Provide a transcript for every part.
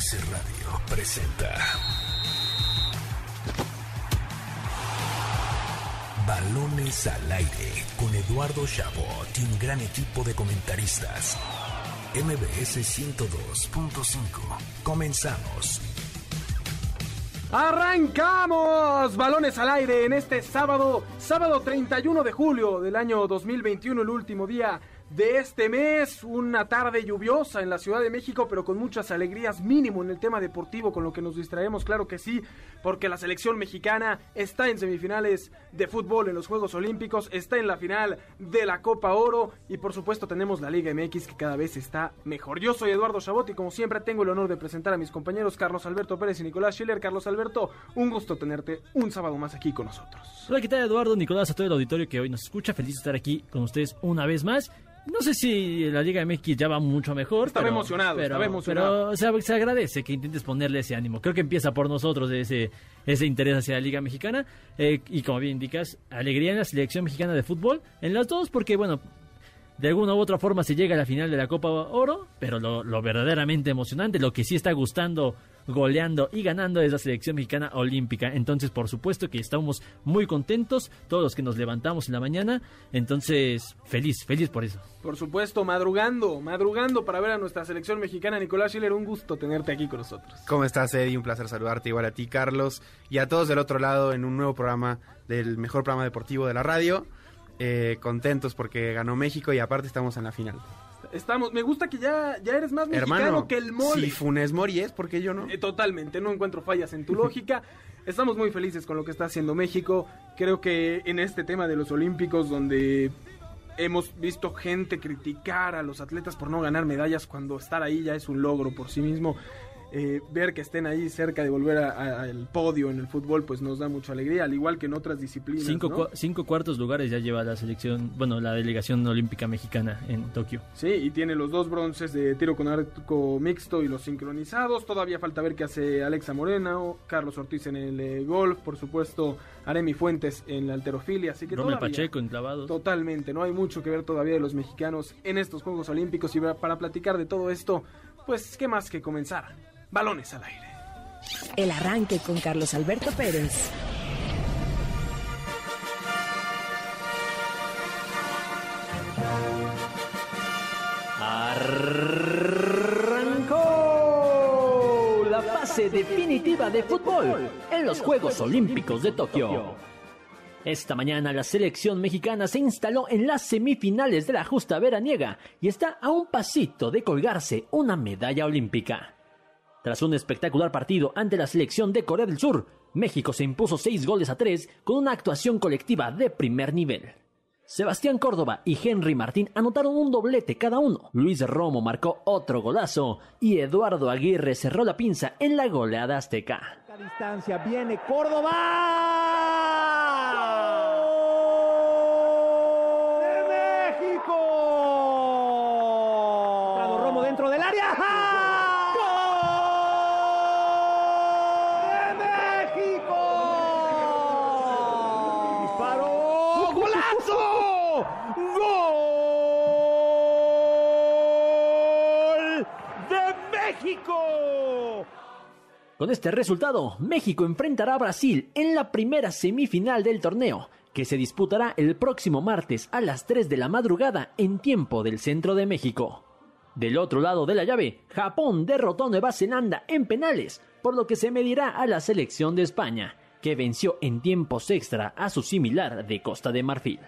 MBS Radio presenta Balones al aire con Eduardo Chabot y un gran equipo de comentaristas. MBS 102.5. Comenzamos. Arrancamos balones al aire en este sábado, sábado 31 de julio del año 2021, el último día de este mes, una tarde lluviosa en la Ciudad de México, pero con muchas alegrías, mínimo en el tema deportivo, con lo que nos distraemos, claro que sí, porque la selección mexicana está en semifinales de fútbol en los Juegos Olímpicos, está en la final de la Copa Oro y por supuesto tenemos la Liga MX que cada vez está mejor. Yo soy Eduardo Chabot y como siempre tengo el honor de presentar a mis compañeros Carlos Alberto Pérez y Nicolás Schiller. Carlos Alberto, un gusto tenerte un sábado más aquí con nosotros. Hola, ¿qué tal Eduardo, Nicolás, a todo el auditorio que hoy nos escucha? Feliz de estar aquí con ustedes una vez más. No sé si la Liga MX ya va mucho mejor. Estaba pero, emocionado, pero, estaba emocionado. Pero se, se agradece que intentes ponerle ese ánimo. Creo que empieza por nosotros ese, ese interés hacia la Liga Mexicana. Eh, y como bien indicas, alegría en la selección mexicana de fútbol. En las dos, porque bueno, de alguna u otra forma se llega a la final de la Copa Oro. Pero lo, lo verdaderamente emocionante, lo que sí está gustando goleando y ganando es la selección mexicana olímpica. Entonces, por supuesto que estamos muy contentos, todos los que nos levantamos en la mañana. Entonces, feliz, feliz por eso. Por supuesto, madrugando, madrugando para ver a nuestra selección mexicana. Nicolás Schiller, un gusto tenerte aquí con nosotros. ¿Cómo estás, Eddie? Un placer saludarte igual a ti, Carlos, y a todos del otro lado en un nuevo programa del mejor programa deportivo de la radio. Eh, contentos porque ganó México y aparte estamos en la final. Estamos, me gusta que ya, ya eres más mexicano Hermano, que el mole. si Funes Mori es, ¿por qué yo no? Eh, totalmente, no encuentro fallas en tu lógica. Estamos muy felices con lo que está haciendo México. Creo que en este tema de los Olímpicos, donde hemos visto gente criticar a los atletas por no ganar medallas, cuando estar ahí ya es un logro por sí mismo. Eh, ver que estén ahí cerca de volver al podio en el fútbol, pues nos da mucha alegría, al igual que en otras disciplinas. Cinco, cinco cuartos lugares ya lleva la selección, bueno, la delegación olímpica mexicana en Tokio. Sí, y tiene los dos bronces de tiro con arco mixto y los sincronizados. Todavía falta ver qué hace Alexa Moreno, Carlos Ortiz en el eh, golf, por supuesto, Aremi Fuentes en la alterofilia. Así que todavía- Pacheco. Totalmente, no hay mucho que ver todavía de los mexicanos en estos Juegos Olímpicos. Y para platicar de todo esto, pues, ¿qué más que comenzar? Balones al aire. El arranque con Carlos Alberto Pérez. Arrancó la fase definitiva de fútbol en los Juegos Olímpicos de Tokio. Esta mañana la selección mexicana se instaló en las semifinales de la justa veraniega y está a un pasito de colgarse una medalla olímpica. Tras un espectacular partido ante la selección de Corea del Sur, México se impuso seis goles a tres con una actuación colectiva de primer nivel. Sebastián Córdoba y Henry Martín anotaron un doblete cada uno. Luis Romo marcó otro golazo y Eduardo Aguirre cerró la pinza en la goleada azteca. A distancia viene Córdoba. Con este resultado, México enfrentará a Brasil en la primera semifinal del torneo, que se disputará el próximo martes a las 3 de la madrugada en tiempo del centro de México. Del otro lado de la llave, Japón derrotó a Nueva Zelanda en penales, por lo que se medirá a la selección de España, que venció en tiempos extra a su similar de Costa de Marfil.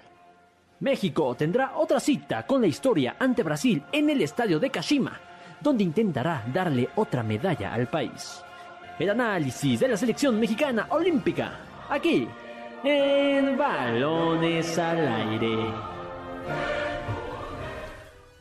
México tendrá otra cita con la historia ante Brasil en el estadio de Kashima, donde intentará darle otra medalla al país. El análisis de la selección mexicana olímpica, aquí, en Balones al Aire.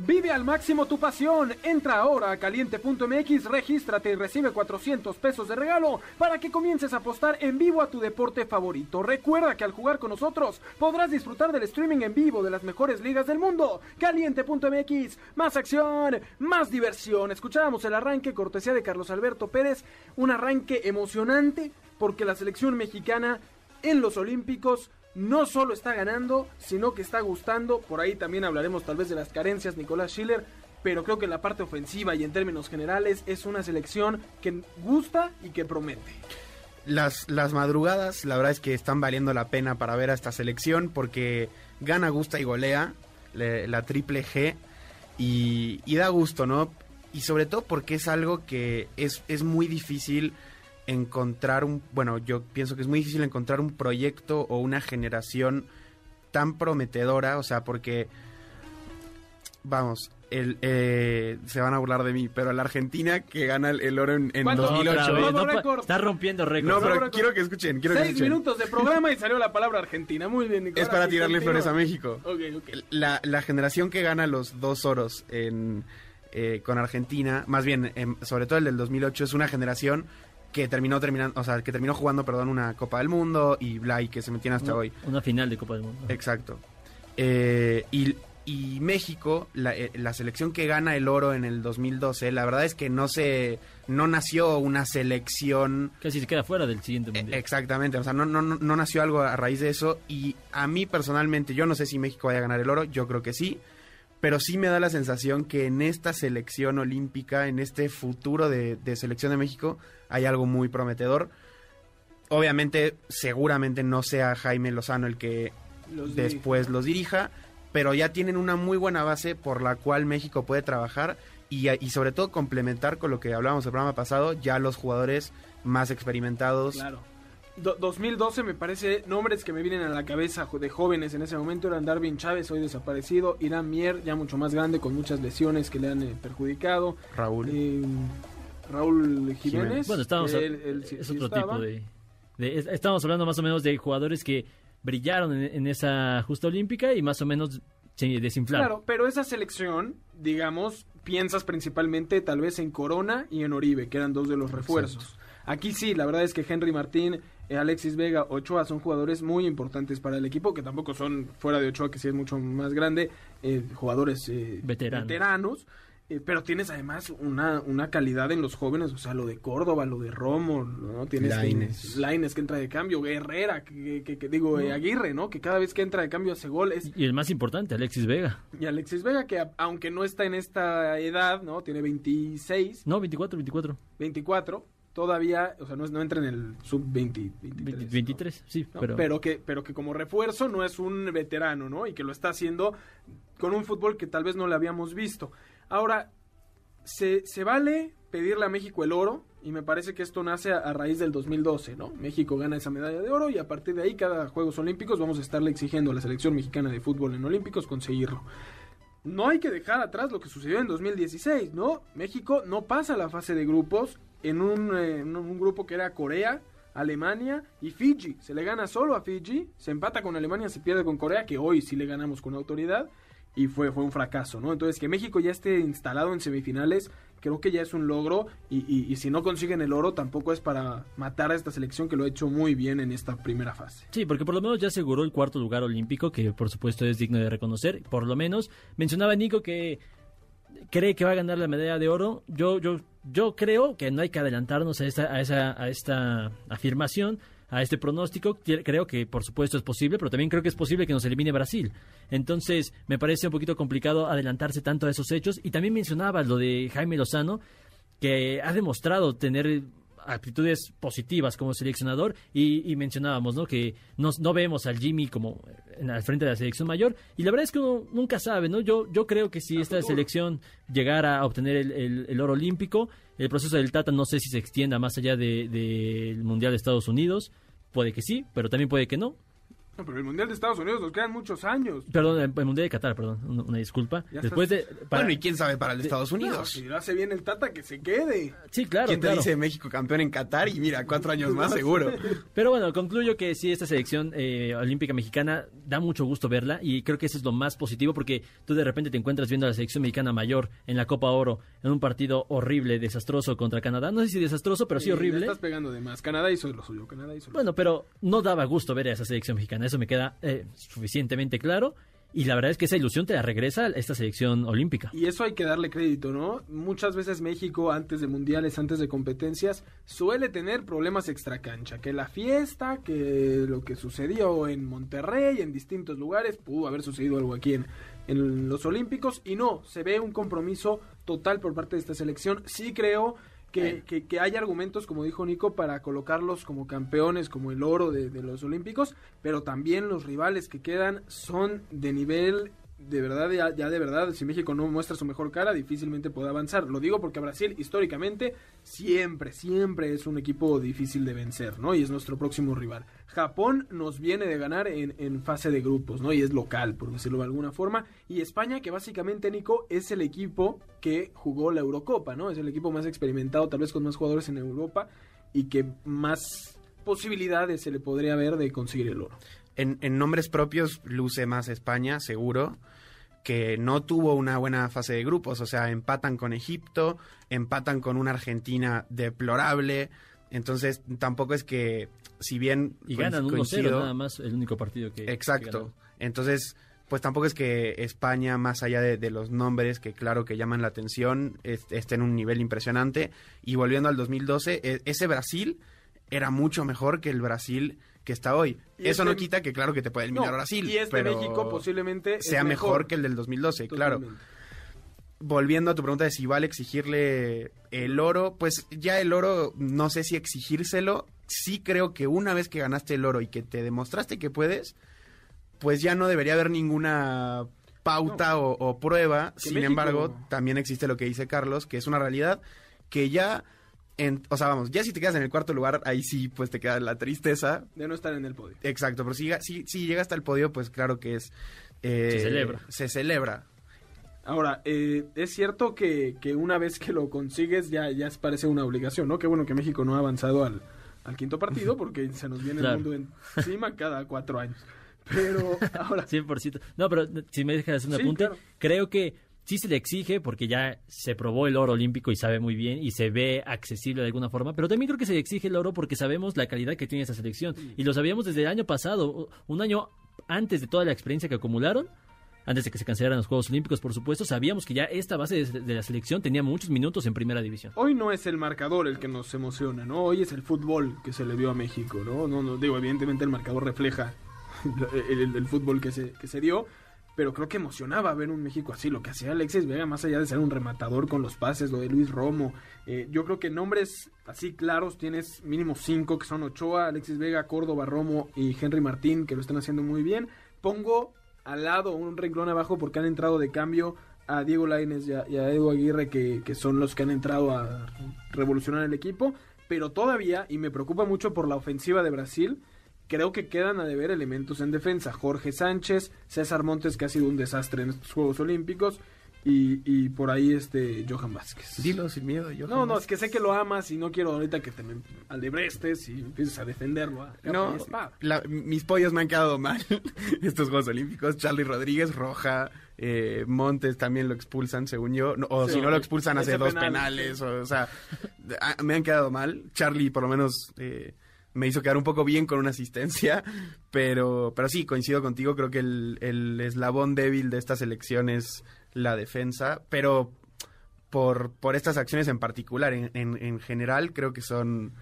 Vive al máximo tu pasión. Entra ahora a caliente.mx, regístrate y recibe 400 pesos de regalo para que comiences a apostar en vivo a tu deporte favorito. Recuerda que al jugar con nosotros podrás disfrutar del streaming en vivo de las mejores ligas del mundo. Caliente.mx, más acción, más diversión. Escuchábamos el arranque cortesía de Carlos Alberto Pérez, un arranque emocionante porque la selección mexicana en los Olímpicos no solo está ganando, sino que está gustando. Por ahí también hablaremos tal vez de las carencias, Nicolás Schiller. pero creo que en la parte ofensiva y en términos generales es una selección que gusta y que promete. Las, las madrugadas, la verdad es que están valiendo la pena para ver a esta selección porque gana, gusta y golea le- la triple G y, y da gusto, ¿no? Y sobre todo porque es algo que es, es muy difícil encontrar un, bueno, yo pienso que es muy difícil encontrar un proyecto o una generación tan prometedora, o sea, porque, vamos, el, eh, se van a burlar de mí, pero la Argentina que gana el, el oro en, en ¿Cuánto? 2008. Otra vez, Nuevo no pa- récord. está rompiendo récords. No, pero récord. quiero que escuchen, quiero que Seis escuchen. minutos de programa y salió la palabra Argentina. Muy bien, Nicolás. Es para tirarle flores a México. Ok, ok. La, la generación que gana los dos oros en, eh, con Argentina, más bien, em, sobre todo el del 2008, es una generación que terminó terminando, o sea, que terminó jugando, perdón, una Copa del Mundo y bla, y que se metían hasta Una- hoy. Una final de Copa del Mundo. Exacto. Eh, y, y México, la, eh, la selección que gana el oro en el 2012, la verdad es que no se, no nació una selección Casi se queda fuera del siguiente eh, mundial. Exactamente, o sea, no, no, no- no nació algo a raíz de eso y a mí personalmente, yo no sé si México vaya a ganar el oro, yo creo que sí, pero sí me da la sensación que en esta selección olímpica, en este futuro de, de selección de México, hay algo muy prometedor. Obviamente, seguramente no sea Jaime Lozano el que Los después los dirija, pero ya tienen una muy buena base por la cual México puede trabajar y, y sobre todo complementar con lo que hablábamos el programa pasado, ya los jugadores más experimentados. Claro. Do- 2012 me parece nombres que me vienen a la cabeza de jóvenes en ese momento eran Darwin Chávez, hoy desaparecido, Irán Mier, ya mucho más grande, con muchas lesiones que le han eh, perjudicado, Raúl. eh, Raúl Jiménez. Jiménez. Bueno, estábamos a- él- él sí- es sí otro estaba. tipo de, de- es- Estamos hablando más o menos de jugadores que brillaron en, en esa justa olímpica y más o menos se desinflaron. Claro, pero esa selección, digamos, piensas principalmente tal vez en Corona y en Oribe, que eran dos de los refuerzos. Aquí sí, la verdad es que Henry Martín, Alexis Vega, Ochoa son jugadores muy importantes para el equipo, que tampoco son fuera de Ochoa, que sí es mucho más grande, eh, jugadores eh, Veteranos. veteranos, eh, pero tienes además una, una calidad en los jóvenes, o sea, lo de Córdoba, lo de Romo, ¿no? Tienes Lainez. Laines que entra de cambio, Herrera, que, que- que digo, eh, Aguirre, ¿no? Que cada vez que entra de cambio hace gol, es Y el más importante, Alexis Vega. y Alexis Vega, que a- aunque no está en esta edad, ¿no? Tiene 26, No, 24, 24. 24, todavía, o sea, no, es- no entra en el sub-20, 20 23, sí, pero... pero, que, pero que como refuerzo no es un veterano, ¿no? Y que lo está haciendo con un fútbol que tal vez no le habíamos visto. Ahora, se, se vale pedirle a México el oro, y me parece que esto nace a, a raíz del 2012, ¿no? México gana esa medalla de oro y a partir de ahí, cada Juegos Olímpicos, vamos a estarle exigiendo a la selección mexicana de fútbol en Olímpicos conseguirlo. No hay que dejar atrás lo que sucedió en 2016, ¿no? México no pasa la fase de grupos en un, eh, un grupo que era Corea, Alemania y Fiji. Se le gana solo a Fiji, se empata con Alemania, se pierde con Corea, que hoy sí le ganamos con autoridad, y fue, fue un fracaso, ¿no? Entonces, que México ya esté instalado en semifinales, creo que ya es un logro, y, y- y si no consiguen el oro, tampoco es para matar a esta selección que lo ha hecho muy bien en esta primera fase. Sí, porque por lo menos ya aseguró el cuarto lugar olímpico, que por supuesto es digno de reconocer. Por lo menos mencionaba Nico que cree que va a ganar la medalla de oro. Yo, yo, yo creo que no hay que adelantarnos a esta, a esa, a esta afirmación, a este pronóstico. Creo que por supuesto es posible, pero también creo que es posible que nos elimine Brasil. Entonces me parece un poquito complicado adelantarse tanto a esos hechos. Y también mencionaba lo de Jaime Lozano, que ha demostrado tener actitudes positivas como seleccionador y, y mencionábamos ¿no? que no, no vemos al Jimmy como en, al frente de la selección mayor y la verdad es que uno nunca sabe ¿no? yo, yo creo que si esta selección llegara a obtener el, el- el oro olímpico el proceso del Tata no sé si se extienda más allá del de, del Mundial de Estados Unidos puede que sí pero también puede que no No, pero el Mundial de Estados Unidos nos quedan muchos años. perdón el, el Mundial de Qatar perdón una, una disculpa Ya después de para- Bueno, y quién sabe para el de Estados No, Unidos. si lo hace bien el Tata, que se quede. sí claro ¿Quién te claro. dice México campeón en Qatar? Y mira, cuatro años más seguro. Pero bueno, concluyo que sí, esta selección eh, olímpica mexicana da mucho gusto verla y creo que eso es lo más positivo porque tú de repente te encuentras viendo a la selección mexicana mayor en la Copa Oro en un partido horrible, desastroso contra Canadá. No sé si desastroso, pero sí le horrible. estás pegando de más. Canadá hizo lo suyo. Canadá hizo lo Bueno, pero no daba gusto ver a esa selección mexicana, eso me queda eh, suficientemente claro. y la verdad es que esa ilusión te la regresa esta selección olímpica. Y eso hay que darle crédito, ¿no? Muchas veces México, antes de mundiales, antes de competencias, suele tener problemas extracancha. Que la fiesta, que lo que sucedió en Monterrey, en distintos lugares, pudo haber sucedido algo aquí en, en los Olímpicos. Y no, se ve un compromiso total por parte de esta selección. Sí creo que, que, que, hay argumentos, como dijo Nico, para colocarlos como campeones, como el oro de, de, los Olímpicos, pero también los rivales que quedan son de nivel de verdad, ya, ya, de verdad, si México no muestra su mejor cara, difícilmente puede avanzar. Lo digo porque Brasil, históricamente, siempre, siempre es un equipo difícil de vencer, ¿no? Y es nuestro próximo rival. Japón nos viene de ganar en, en fase de grupos, ¿no? Y es local, por decirlo de alguna forma. Y España, que básicamente, Nico, es el equipo que jugó la Eurocopa, ¿no? Es el equipo más experimentado, tal vez con más jugadores en Europa, y que más posibilidades se le podría ver de conseguir el oro. En, en, nombres propios luce más España, seguro, que no tuvo una buena fase de grupos, o sea, empatan con Egipto, empatan con una Argentina deplorable, entonces tampoco es que, si bien... Y ganan 1-0 nada más, el único partido que... Exacto, que entonces pues tampoco es que España, más allá de, de, los nombres que claro que llaman la atención, esté en un nivel impresionante. Y volviendo al 2012, e, ese Brasil era mucho mejor que el Brasil que está hoy. Y Eso este, no quita que claro que te puede eliminar no, Brasil. Y este pero México posiblemente sea mejor. mejor. que el del 2012, Totalmente. claro. Volviendo a tu pregunta de si vale exigirle el oro, pues ya el oro no sé si exigírselo. Sí creo que una vez que ganaste el oro y que te demostraste que puedes, pues ya no debería haber ninguna pauta no. o, o, prueba. Sin México... embargo, también existe lo que dice Carlos, que es una realidad que ya en, o sea, vamos, ya si te quedas en el cuarto lugar, ahí sí, pues te queda la tristeza. De no estar en el podio. Exacto, pero si, si, si llega hasta el podio, pues claro que es... Eh, se celebra. Se celebra. Ahora, eh, es cierto que, que, una vez que lo consigues ya, ya parece una obligación, ¿no? Qué bueno que México no ha avanzado al, al quinto partido porque se nos viene claro. el mundo encima cada cuatro años. Pero ahora... 100%. No, pero si me dejas un Sí, apunte, claro. creo que sí se le exige porque ya se probó el oro olímpico y sabe muy bien y se ve accesible de alguna forma, pero también creo que se le exige el oro porque sabemos la calidad que tiene esa selección y lo sabíamos desde el año pasado, un año antes de toda la experiencia que acumularon. Antes de que se cancelaran los Juegos Olímpicos, por supuesto, sabíamos que ya esta base de, la selección tenía muchos minutos en primera división. Hoy no es el marcador el que nos emociona, ¿no? Hoy es el fútbol que se le vio a México, ¿no? No, no digo, evidentemente el marcador refleja el, el, el fútbol que se, que se dio, pero creo que emocionaba ver un México así, lo que hacía Alexis Vega, más allá de ser un rematador con los pases, lo de Luis Romo, eh, yo creo que nombres así claros tienes mínimo cinco, que son Ochoa, Alexis Vega, Córdoba, Romo y Henry Martín, que lo están haciendo muy bien. Pongo al lado un renglón abajo porque han entrado de cambio a Diego Lainez y a, y Edu Aguirre, que son los que han entrado a revolucionar el equipo, pero todavía, y me preocupa mucho por la ofensiva de Brasil, creo que quedan a deber elementos en defensa. Jorge Sánchez, César Montes, que ha sido un desastre en estos Juegos Olímpicos, y, y por ahí este Johan Vázquez. Dilo sin miedo, Johan No, no, Vázquez. es que sé que lo amas y no quiero ahorita que te me alebrestes y empieces a defenderlo. a capa No, la- mis pollos me han quedado mal estos Juegos Olímpicos. Charlie Rodríguez, Roja, eh, Montes también lo expulsan, según yo. No, o Sí, si no lo expulsan hace dos penal, penales. O, o sea, a- me han quedado mal. Charlie por lo menos eh, me hizo quedar un poco bien con una asistencia. Pero, pero sí, coincido contigo. Creo que el, el eslabón débil de esta selección es la defensa. Pero por, por estas acciones en particular, en, en, en general, creo que son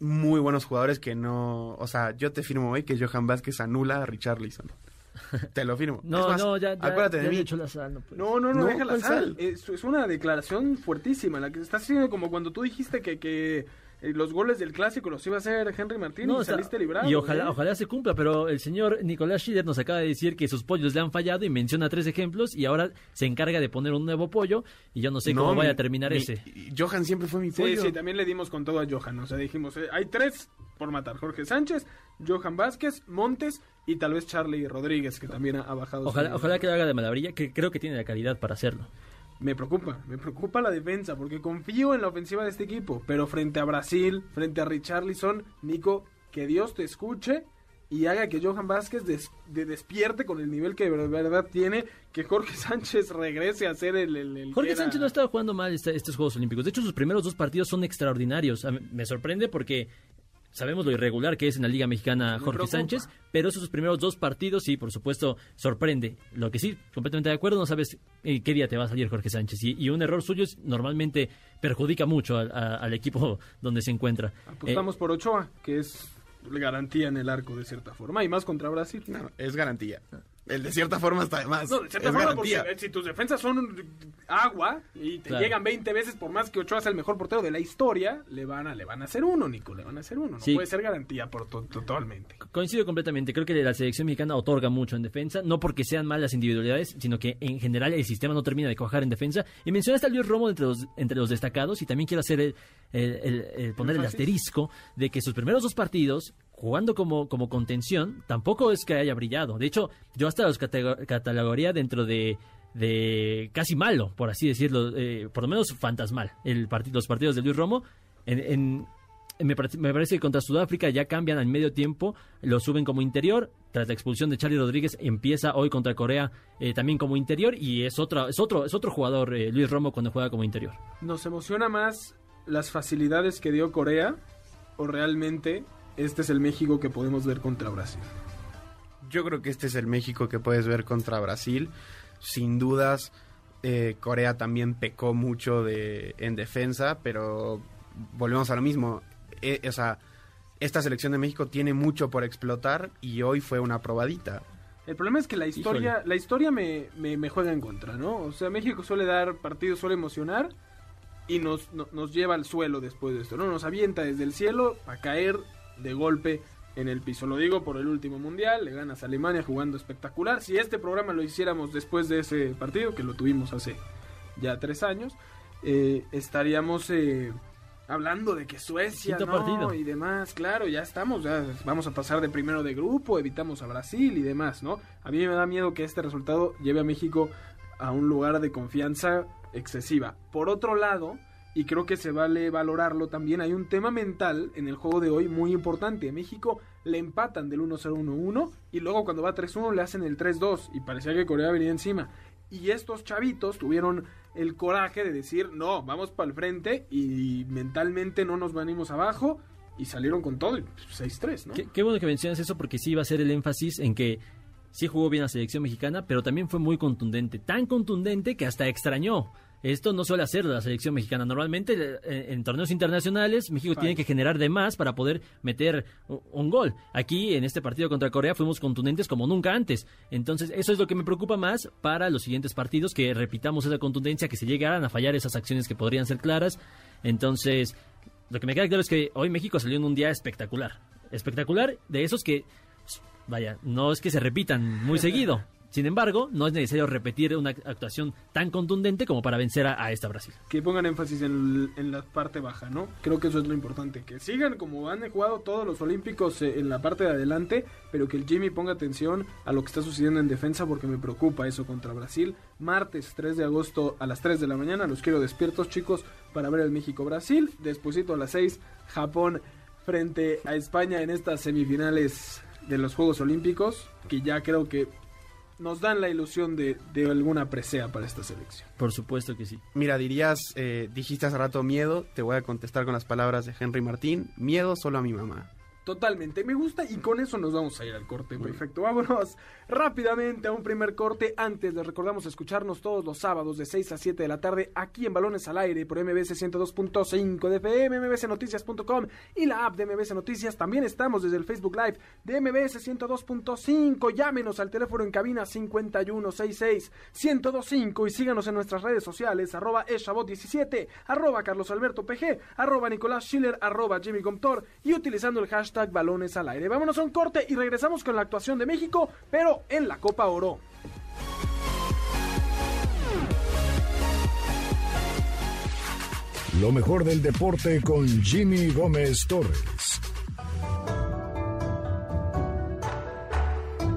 muy buenos jugadores que no... O sea, yo te firmo hoy que Johan Vázquez anula a Richarlison. Te lo firmo. No, más, no, ya, ya, acuérdate ya de mí. la sal, no No, no, no, No, deja la ¿cuál sal. sal? Es, es una declaración fuertísima. La que está haciendo como cuando tú dijiste que, que los goles del clásico los iba a hacer Henry Martín y saliste librado. y ojalá, ¿eh? ojalá se cumpla, pero el señor Nicolás Schiller nos acaba de decir que sus pollos le han fallado y menciona tres ejemplos y ahora se encarga de poner un nuevo pollo y yo no sé No, cómo vaya a mi- terminar mi- ese. Johan siempre fue mi Sí, pollo. sí, también le dimos con todo a Johan. O sea, dijimos, eh, hay tres por matar. Jorge Sánchez, Johan Vázquez, Montes y tal vez Charlie Rodríguez, que también ha, ha bajado. su Ojalá, ojalá que lo haga de malabrilla, que creo que tiene la calidad para hacerlo. Me preocupa, me preocupa la defensa, porque confío en la ofensiva de este equipo. Pero frente a Brasil, frente a Richarlison, Nico, que Dios te escuche y haga que Johan Vázquez des- de- despierte con el nivel que de verdad tiene, que Jorge Sánchez regrese a ser el... el- el que Jorge era- Sánchez no ha estado jugando mal este- estos Juegos Olímpicos. De hecho, sus primeros dos partidos son extraordinarios. Me sorprende porque sabemos lo irregular que es en la Liga Mexicana Me Jorge preocupa. Sánchez, pero esos primeros dos partidos sí, por supuesto, sorprende. Lo que sí, completamente de acuerdo, no sabes eh, qué día te va a salir Jorge Sánchez. Y, y un error suyo es- normalmente perjudica mucho al, a- al equipo donde se encuentra. Apostamos Eh, por Ochoa, que es garantía en el arco de cierta forma, y más contra Brasil. No, es garantía. El de cierta forma está de más. No, de cierta es forma, garantía. porque eh, si tus defensas son agua y te Claro. llegan 20 veces, por más que Ochoa sea el mejor portero de la historia, le van a, le van a hacer uno, Nico, le van a hacer uno. No Sí. puede ser garantía por to- totalmente. Coincido completamente. Creo que la selección mexicana otorga mucho en defensa, no porque sean malas individualidades, sino que en general el sistema no termina de cuajar en defensa. Y mencionaste a Luis Romo entre los, entre los destacados y también quiero hacer el, el- el- el poner el asterisco de que sus primeros dos partidos jugando como, como contención, tampoco es que haya brillado. De hecho, yo hasta los catalogaría dentro de, de casi malo, por así decirlo, eh, por lo menos fantasmal, el los partidos de Luis Romo. Me, me parece que contra Sudáfrica ya cambian al medio tiempo, lo suben como interior. Tras la expulsión de Charlie Rodríguez, empieza hoy contra Corea eh, también como interior y es, otra, es, otro, es otro jugador, eh, Luis Romo, cuando juega como interior. ¿Nos emociona más las facilidades que dio Corea o realmente este es el México que podemos ver contra Brasil? Yo creo que este es el México que puedes ver contra Brasil. Sin dudas, eh, Corea también pecó mucho de, en defensa, pero volvemos a lo mismo. Eh, o sea, esta selección de México tiene mucho por explotar y hoy fue una probadita. El problema es que la historia, la historia me, me- me juega en contra, ¿no? O sea, México suele dar partidos, suele emocionar y nos, no- nos lleva al suelo después de esto, ¿no? Nos avienta desde el cielo a caer de golpe en el piso. Lo digo por el último mundial, le ganas a Alemania jugando espectacular. Si este programa lo hiciéramos después de ese partido, que lo tuvimos hace ya tres años, eh, estaríamos eh, hablando de que Suecia no, partido. y demás, claro, ya estamos, ya vamos a pasar de primero de grupo, evitamos a Brasil y demás, ¿no? A mí me da miedo que este resultado lleve a México a un lugar de confianza excesiva. Por otro lado, y creo que se vale valorarlo también, hay un tema mental en el juego de hoy muy importante. A México le empatan del 1-0-1-1 y luego cuando va 3-1 le hacen el 3-2 y parecía que Corea venía encima. Y estos chavitos tuvieron el coraje de decir, no, vamos para el frente y mentalmente no nos venimos abajo y salieron con todo y 6-3, ¿no? Qué, bueno que mencionas eso porque sí va a ser el énfasis en que sí jugó bien la selección mexicana, pero también fue muy contundente. Tan contundente que hasta extrañó. Esto no suele hacer la selección mexicana. Normalmente eh, en torneos internacionales México tiene que generar de más para poder meter u- un gol. Aquí en este partido contra Corea fuimos contundentes como nunca antes. Entonces eso es lo que me preocupa más para los siguientes partidos, que repitamos esa contundencia, que se llegaran a fallar esas acciones que podrían ser claras. Entonces lo que me queda claro es que hoy México salió en un día espectacular. Espectacular de esos que, vaya, no es que se repitan muy seguido. Sin embargo, no es necesario repetir una actuación tan contundente como para vencer a, esta Brasil. que pongan énfasis en, en la parte baja, ¿no? Creo que eso es lo importante, que sigan como han jugado todos los olímpicos eh, en la parte de adelante, pero que el Jimmy ponga atención a lo que está sucediendo en defensa porque me preocupa eso contra Brasil. Martes 3 de agosto a las 3 de la mañana, los quiero despiertos chicos para ver el México-Brasil. Despuésito a las 6, Japón frente a España en estas semifinales de los Juegos Olímpicos, que ya creo que nos dan la ilusión de, de alguna presea para esta selección. Por supuesto que sí. Mira, dirías, eh, dijiste hace rato miedo, te voy a contestar con las palabras de Henry Martín, miedo solo a mi mamá. Totalmente, me gusta y con eso nos vamos a ir al corte. Perfecto, vámonos rápidamente a un primer corte. Antes les recordamos escucharnos todos los sábados de 6 a 7 de la tarde aquí en Balones al Aire por MBS 102.5 de FM, mbsnoticias.com y la app de MBS Noticias. También estamos desde el Facebook Live de MBS 102.5. Llámenos al teléfono en cabina 5166-1025 y síganos en nuestras redes sociales arroba eshabot17, arroba Carlos Alberto PG, arroba Nicolás Schiller, arroba Jimmy Comptor y utilizando el hashtag balones al aire. Vámonos a un corte y regresamos con la actuación de México, pero en la Copa Oro. Lo mejor del deporte con Jimmy Gómez Torres.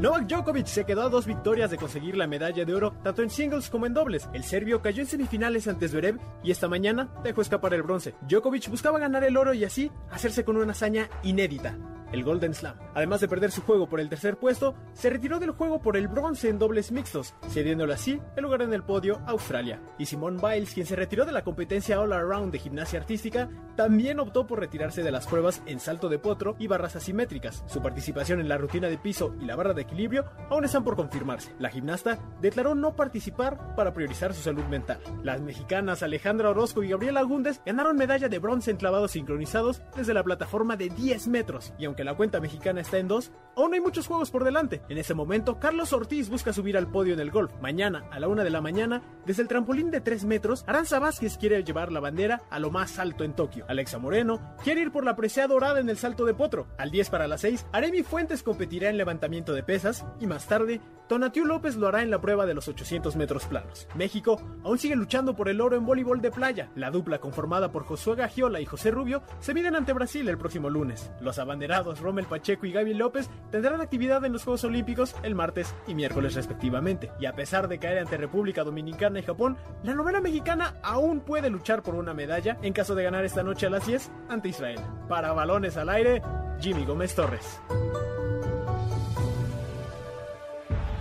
Novak Djokovic se quedó a dos victorias de conseguir la medalla de oro tanto en singles como en dobles. El serbio cayó en semifinales ante Zverev y esta mañana dejó escapar el bronce. Djokovic buscaba ganar el oro y así hacerse con una hazaña inédita. El Golden Slam. Además de perder su juego por el tercer puesto, se retiró del juego por el bronce en dobles mixtos, cediéndole así el lugar en el podio a Australia. Y Simone Biles, quien se retiró de la competencia All Around de gimnasia artística, también optó por retirarse de las pruebas en salto de potro y barras asimétricas. Su participación en la rutina de piso y la barra de equilibrio aún están por confirmarse. La gimnasta declaró no participar para priorizar su salud mental. Las mexicanas Alejandra Orozco y Gabriela Agúndez ganaron medalla de bronce en clavados sincronizados desde la plataforma de 10 metros. Y aunque la cuenta mexicana está en dos, aún hay muchos juegos por delante. En ese momento, Carlos Ortiz busca subir al podio en el golf. Mañana, a la una de la mañana, desde el trampolín de 3 metros, Aranza Vázquez quiere llevar la bandera a lo más alto en Tokio. Alexa Moreno quiere ir por la presea dorada en el salto de potro. Al 10 para las 6, Aremi Fuentes competirá en levantamiento de pesas y más tarde, Tonatiu López lo hará en la prueba de los 800 metros planos. México aún sigue luchando por el oro en voleibol de playa. La dupla conformada por Josué Gagiola y José Rubio se miden ante Brasil el próximo lunes. Los abanderados Rommel Pacheco y Gaby López tendrán actividad en los Juegos Olímpicos el martes y miércoles respectivamente. Y a pesar de caer ante República Dominicana y Japón, la novela mexicana aún puede luchar por una medalla en caso de ganar esta noche a las 10 ante Israel. Para balones al aire, Jimmy Gómez Torres.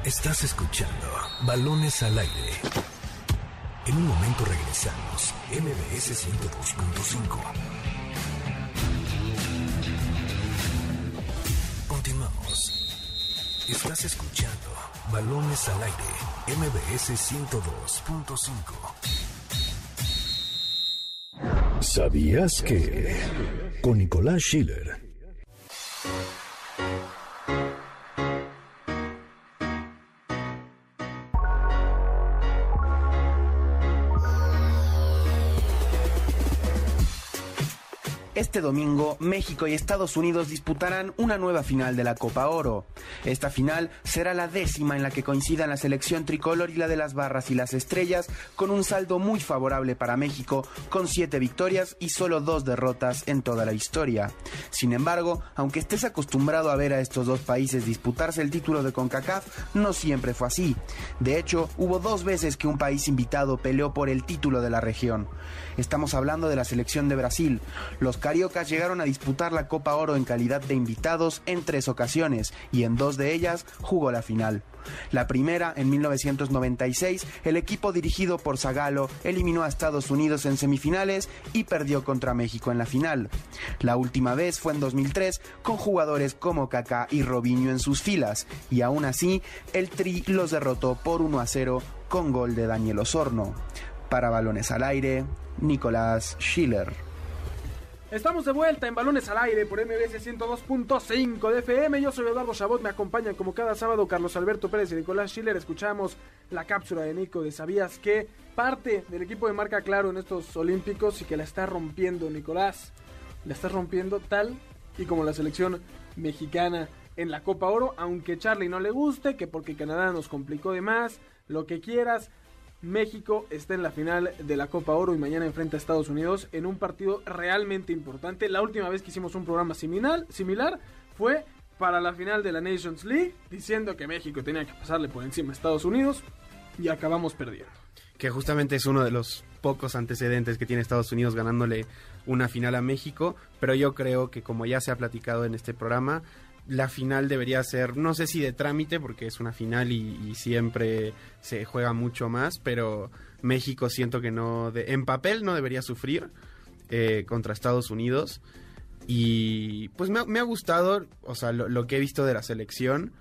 Estás escuchando Balones al aire. En un momento regresamos. MBS 102.5. Estás escuchando Balones al aire. MBS 102.5. ¿Sabías que? Con Nicolás Schiller. Este domingo, México y Estados Unidos disputarán una nueva final de la Copa Oro. Esta final será la décima en la que coincidan la selección tricolor y la de las barras y las estrellas, con un saldo muy favorable para México, con siete victorias y solo dos derrotas en toda la historia. Sin embargo, aunque estés acostumbrado a ver a estos dos países disputarse el título de CONCACAF, no siempre fue así. De hecho, hubo dos veces que un país invitado peleó por el título de la región. Estamos hablando de la selección de Brasil. Los llegaron a disputar la Copa Oro en calidad de invitados en tres ocasiones y en dos de ellas jugó la final. La primera, en 1996, el equipo dirigido por Zagallo eliminó a Estados Unidos en semifinales y perdió contra México en la final. La última vez fue en 2003 con jugadores como Kaká y Robinho en sus filas y aún así el Tri los derrotó por 1 a 0 con gol de Daniel Osorno. Para balones al aire, Nicolás Schiller. Estamos de vuelta en Balones al Aire por MBS 102.5 de FM. Yo soy Eduardo Chabot, me acompañan como cada sábado Carlos Alberto Pérez y Nicolás Schiller. Escuchamos la cápsula de Nico de ¿Sabías que parte del equipo de marca claro en estos Olímpicos y que la está rompiendo Nicolás? La está rompiendo tal y como la selección mexicana en la Copa Oro, aunque Charlie no le guste, que porque Canadá nos complicó de más, lo que quieras. México está en la final de la Copa Oro y mañana enfrenta a Estados Unidos en un partido realmente importante. La última vez que hicimos un programa similar, similar fue para la final de la Nations League, diciendo que México tenía que pasarle por encima a Estados Unidos y acabamos perdiendo. Que justamente es uno de los pocos antecedentes que tiene Estados Unidos ganándole una final a México, pero yo creo que como ya se ha platicado en este programa, la final debería ser, no sé si de trámite, porque es una final y, siempre se juega mucho más, pero México siento que no, de, en papel no debería sufrir eh, contra Estados Unidos. Y pues me ha, gustado, o sea, lo, que he visto de la selección.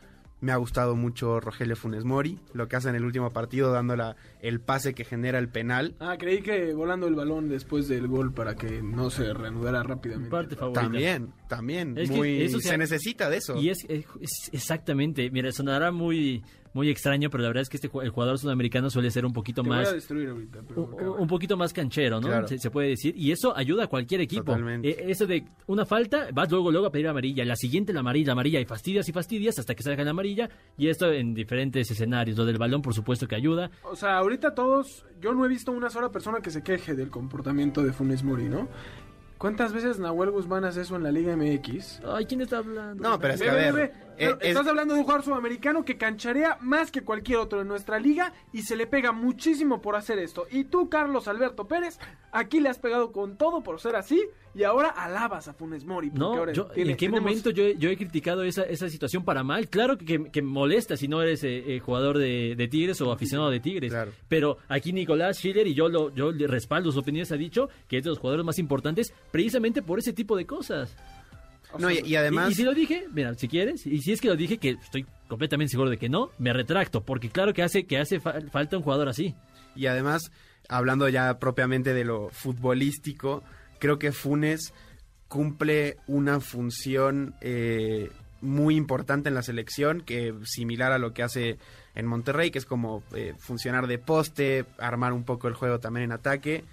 Me ha gustado mucho Rogelio Funes Mori, lo que hace en el último partido, dando la, el pase que genera el penal. Ah, creí que volando el balón después del gol para que no se reanudara rápidamente. Parte favorita. También, también. Es que muy, eso se, se- necesita de eso. Y es, es- es exactamente, mira, sonará muy muy extraño, pero la verdad es que este el jugador sudamericano suele ser un poquito Te más voy a destruir ahorita, pero un, poquito más canchero, ¿no? Claro. Se, se puede decir. Y eso ayuda a cualquier equipo. Totalmente. Eh, eso de una falta, vas luego, luego a pedir amarilla. La siguiente, la amarilla, amarilla. Y fastidias y fastidias hasta que salga la amarilla. Y esto en diferentes escenarios. Lo del balón, por supuesto, que ayuda. O sea, ahorita todos, yo no he visto una sola persona que se queje del comportamiento de Funes Mori, ¿no? ¿Cuántas veces Nahuel Guzmán hace eso en la Liga MX? Ay, ¿quién está hablando? No, pero es que a ve, ver. Pero es- Estás hablando de un jugador sudamericano que cancharea más que cualquier otro en nuestra liga y se le pega muchísimo por hacer esto. Y tú, Carlos Alberto Pérez, aquí le has pegado con todo por ser así y ahora alabas a Funes Mori. No, ahora yo, tiene- ¿en qué tenemos- momento yo, he- yo he criticado esa, esa situación para mal? Claro que, que molesta si no eres eh, eh, jugador de, de Tigres o aficionado de Tigres. Claro. Pero aquí Nicolás Schiller, y yo, lo, yo le respaldo sus opiniones, ha dicho que es de los jugadores más importantes precisamente por ese tipo de cosas. No, y, y además... Y, y si lo dije, mira, si quieres, y si es que lo dije, que estoy completamente seguro de que no, me retracto, porque claro que hace, que hace fa- falta un jugador así. Y además, hablando ya propiamente de lo futbolístico, creo que Funes cumple una función eh, muy importante en la selección, que similar a lo que hace en Monterrey, que es como eh, funcionar de poste, armar un poco el juego también en ataque.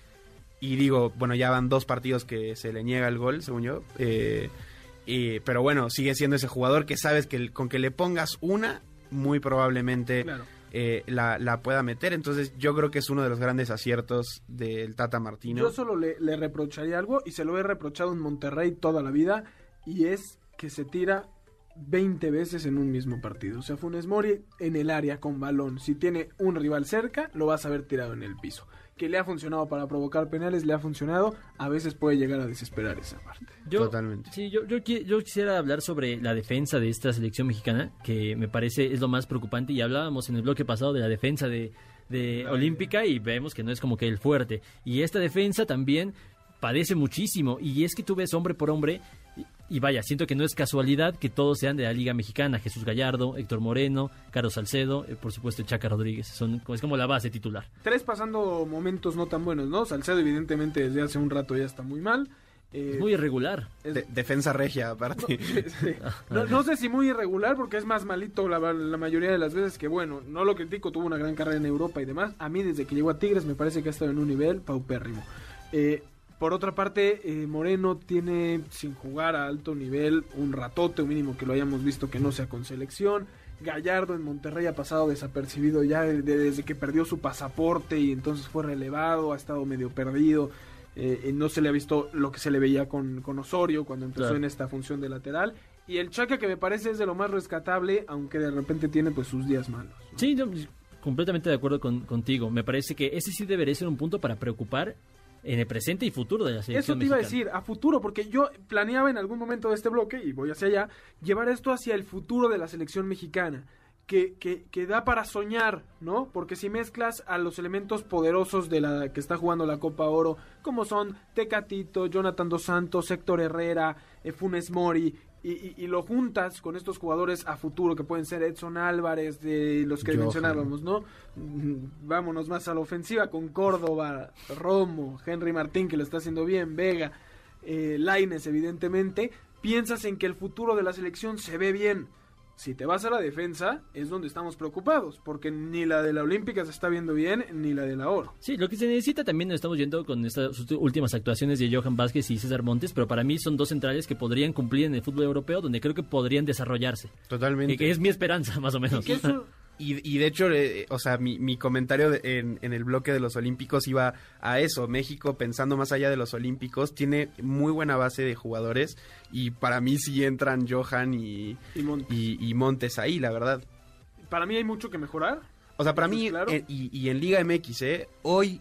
Y digo, bueno, ya van dos partidos que se le niega el gol, según yo. eh, y- pero bueno, sigue siendo ese jugador que sabes que con que le pongas una, muy probablemente Claro. eh, la, la pueda meter. Entonces yo creo que es uno de los grandes aciertos del Tata Martino. Yo solo le, le reprocharía algo y se lo he reprochado en Monterrey toda la vida y es que se tira 20 veces en un mismo partido. O sea, Funes Mori en el área con balón. Si tiene un rival cerca, lo vas a ver tirado en el piso. Que le ha funcionado para provocar penales, le ha funcionado. A veces puede llegar a desesperar esa parte. Yo, Totalmente. Sí, yo, yo, qui- yo quisiera hablar sobre la defensa de esta selección mexicana, que me parece es lo más preocupante. Y hablábamos en el bloque pasado de la defensa de, de Olímpica y vemos que no es como que el fuerte. Y esta defensa también padece muchísimo. Y es que tú ves hombre por hombre. Y, vaya, siento que no es casualidad que todos sean de la Liga Mexicana. Jesús Gallardo, Héctor Moreno, Carlos Salcedo, eh, por supuesto Chaca Rodríguez. Son, es como la base titular. Tres pasando momentos no tan buenos, ¿no? Salcedo evidentemente desde hace un rato ya está muy mal. Eh, Es muy irregular. es- De- defensa regia, aparte. Sí. No, no sé si muy irregular porque es más malito la, la mayoría de las veces que bueno, no lo critico, tuvo una gran carrera en Europa y demás. A mí desde que llegó a Tigres me parece que ha estado en un nivel paupérrimo. Eh, por otra parte, eh, Moreno tiene sin jugar a alto nivel un ratote, un mínimo que lo hayamos visto que no sea con selección. Gallardo en Monterrey ha pasado desapercibido ya de- de- desde que perdió su pasaporte y entonces fue relevado, ha estado medio perdido. Eh, y no se le ha visto lo que se le veía con, con Osorio cuando empezó Claro. en esta función de lateral. Y el Chaca que me parece es de lo más rescatable, aunque de repente tiene pues sus días malos. ¿no? Sí, yo, completamente de acuerdo con- contigo. Me parece que ese sí debería ser un punto para preocupar en el presente y futuro de la Eso selección te iba a mexicana. decir, a futuro, porque yo planeaba en algún momento de este bloque, y voy hacia allá, llevar esto hacia el futuro de la selección mexicana. Que, que, que da para soñar, ¿no? Porque si mezclas a los elementos poderosos de la que está jugando la Copa Oro, como son Tecatito, Jonathan Dos Santos, Héctor Herrera, eh, Funes Mori, y, y- y lo juntas con estos jugadores a futuro que pueden ser Edson Álvarez, de los que Johan. mencionábamos, ¿no? Mm, Vámonos más a la ofensiva con Córdoba, Romo, Henry Martín que lo está haciendo bien, Vega, eh, Laines evidentemente, piensas en que el futuro de la selección se ve bien. Si te vas a la defensa, es donde estamos preocupados, porque ni la de la Olímpica se está viendo bien, ni la de la Oro. Sí, lo que se necesita también nos estamos yendo con estas sus últimas actuaciones de Johan Vázquez y César Montes, pero para mí son dos centrales que podrían cumplir en el fútbol europeo, donde creo que podrían desarrollarse. Totalmente. Y que es mi esperanza, más o menos. Que eso- Y, y de hecho, eh, o sea, mi, mi comentario de- en, en el bloque de los Olímpicos iba a eso. México, pensando más allá de los Olímpicos, tiene muy buena base de jugadores y para mí sí entran Johan y, y Montes. y, y Montes ahí, la verdad. Para mí hay mucho que mejorar. O sea, para mí, claro. eh, y, y en Liga MX, ¿eh? hoy,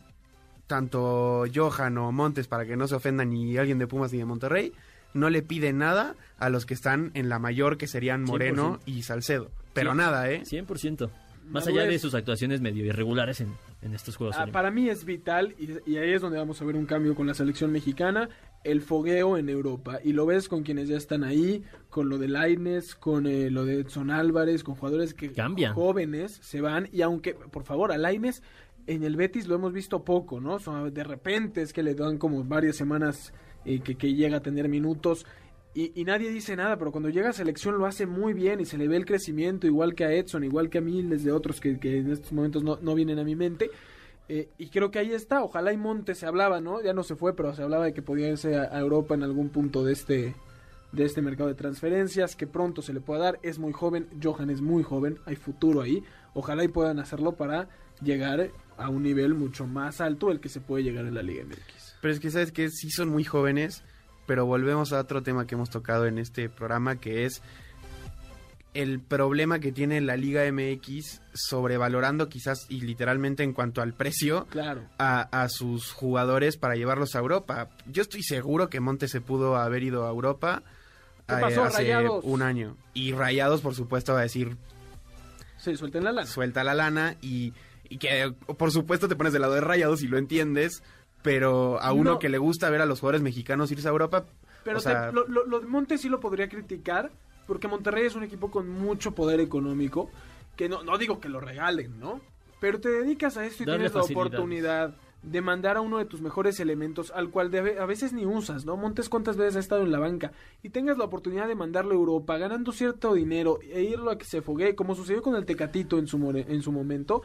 tanto Johan o Montes, para que no se ofendan ni alguien de Pumas ni de Monterrey, no le pide nada a los que están en la mayor, que serían Moreno y Salcedo. Pero nada, ¿eh? 100%. Más allá de sus actuaciones medio irregulares en, en estos Juegos Ah, para mí es vital, y, y ahí es donde vamos a ver un cambio con la selección mexicana, el fogueo en Europa. Y lo ves con quienes ya están ahí, con lo de Laines, con eh, lo de Edson Álvarez, con jugadores que Cambian. jóvenes se van. Y aunque, por favor, a Laines en el Betis lo hemos visto poco, ¿no? Son- de repente es que le dan como varias semanas eh, que, que llega a tener minutos. Y, y nadie dice nada, pero cuando llega a selección lo hace muy bien y se le ve el crecimiento, igual que a Edson, igual que a miles de otros que, en estos momentos no, no vienen a mi mente. Eh, y creo que ahí está, ojalá y Monte se hablaba, ¿no? Ya no se fue, pero se hablaba de que podía irse a, a Europa en algún punto de este, de este mercado de transferencias, que pronto se le pueda dar, es muy joven, Johan es muy joven, hay futuro ahí, ojalá y puedan hacerlo para llegar a un nivel mucho más alto el que se puede llegar en la Liga MX. Pero es que, ¿sabes que Sí son muy jóvenes, pero volvemos a otro tema que hemos tocado en este programa, que es el problema que tiene la Liga MX sobrevalorando quizás y literalmente en cuanto al precio Claro. a, a sus jugadores para llevarlos a Europa. Yo estoy seguro que Montes se pudo haber ido a Europa ¿Qué eh, pasó, hace Rayados? un año. Y Rayados, por supuesto, va a decir, Sí, suelten la lana. suelta la lana y, y que por supuesto te pones del lado de Rayados y lo entiendes, pero a uno No. que le gusta ver a los jugadores mexicanos irse a Europa, Pero o sea, te- lo, lo- lo de Montes sí lo podría criticar, porque Monterrey es un equipo con mucho poder económico, que no, no digo que lo regalen, ¿no? Pero te dedicas a esto y Darle tienes la oportunidad de mandar a uno de tus mejores elementos, al cual de- a veces ni usas, ¿no? Montes cuántas veces ha estado en la banca y tengas la oportunidad de mandarlo a Europa ganando cierto dinero e irlo a que se foguee, como sucedió con el Tecatito en su, more- en su momento,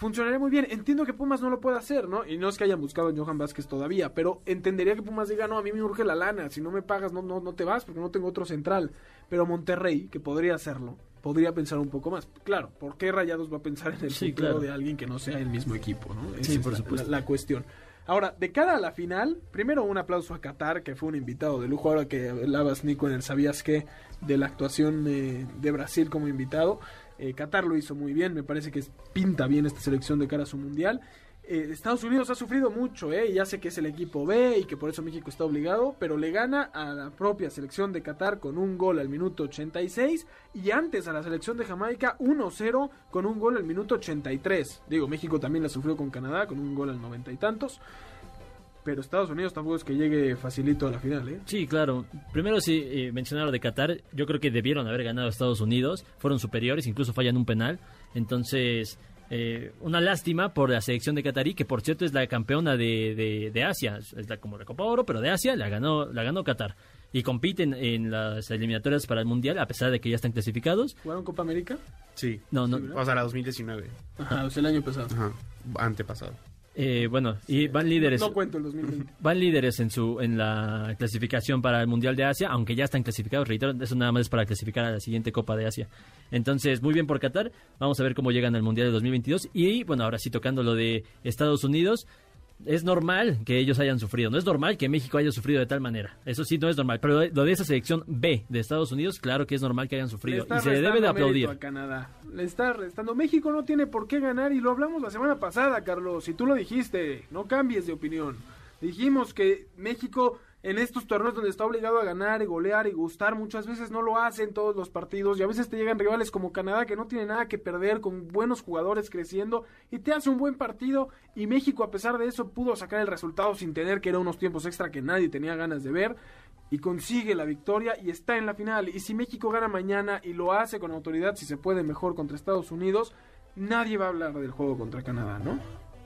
funcionaría muy bien. Entiendo que Pumas no lo puede hacer, ¿no? Y no es que hayan buscado a Johan Vázquez todavía, pero entendería que Pumas diga, no, a mí me urge la lana, si no me pagas no, no, no te vas porque no tengo otro central. Pero Monterrey, que podría hacerlo, podría pensar un poco más. Claro, ¿por qué Rayados va a pensar en el Sí, claro. de alguien que no sea el mismo equipo, ¿no? Esa Sí, es por la- supuesto. La, la cuestión. Ahora, de cara a la final, primero un aplauso a Qatar, que fue un invitado de lujo, ahora que hablabas, Nico, en el ¿Sabías qué? de la actuación eh, de Brasil como invitado. Eh, Qatar lo hizo muy bien, me parece que pinta bien esta selección de cara a su mundial. Eh, Estados Unidos ha sufrido mucho, ¿eh? ya sé que es el equipo B y que por eso México está obligado, pero le gana a la propia selección de Qatar con un gol al minuto 86 y antes a la selección de Jamaica 1-0 con un gol al minuto 83. Digo, México también la sufrió con Canadá con un gol al noventa y tantos, pero Estados Unidos tampoco es que llegue facilito a la final, ¿eh? Sí, claro. Primero sí, eh, mencionar lo de Qatar. Yo creo que debieron haber ganado a Estados Unidos. Fueron superiores, incluso fallan un penal. Entonces, eh, una lástima por la selección de Qatarí, que por cierto es la campeona de, de- de Asia. Es la, como la Copa Oro, pero de Asia la ganó, la ganó Qatar. Y compiten en las eliminatorias para el Mundial, a pesar de que ya están clasificados. ¿Jugaron Copa América? sí. No, no. O sea, la 2019. Ajá, o sea, el año pasado. Ajá. Antepasado. Eh, bueno, y van líderes. No cuento el 2020. Van líderes en su en la clasificación para el Mundial de Asia, aunque ya están clasificados, reitero, eso nada más es para clasificar a la siguiente Copa de Asia. Entonces, muy bien por Qatar, vamos a ver cómo llegan al Mundial de 2022 y bueno, ahora sí tocando lo de Estados Unidos, es normal que ellos hayan sufrido, no es normal que México haya sufrido de tal manera, eso sí no es normal, pero lo de esa selección B de Estados Unidos, claro que es normal que hayan sufrido y se le debe de aplaudir. a Canadá. Le está restando. México no tiene por qué ganar y lo hablamos la semana pasada, Carlos. Y tú lo dijiste. No cambies de opinión. Dijimos que México en estos torneos donde está obligado a ganar y golear y gustar muchas veces no lo hace en todos los partidos y a veces te llegan rivales como Canadá que no tiene nada que perder con buenos jugadores creciendo y te hace un buen partido y México a pesar de eso pudo sacar el resultado sin tener que era unos tiempos extra que nadie tenía ganas de ver y consigue la victoria y está en la final. Y si México gana mañana y lo hace con autoridad, si se puede mejor contra Estados Unidos, nadie va a hablar del juego contra Canadá, ¿no?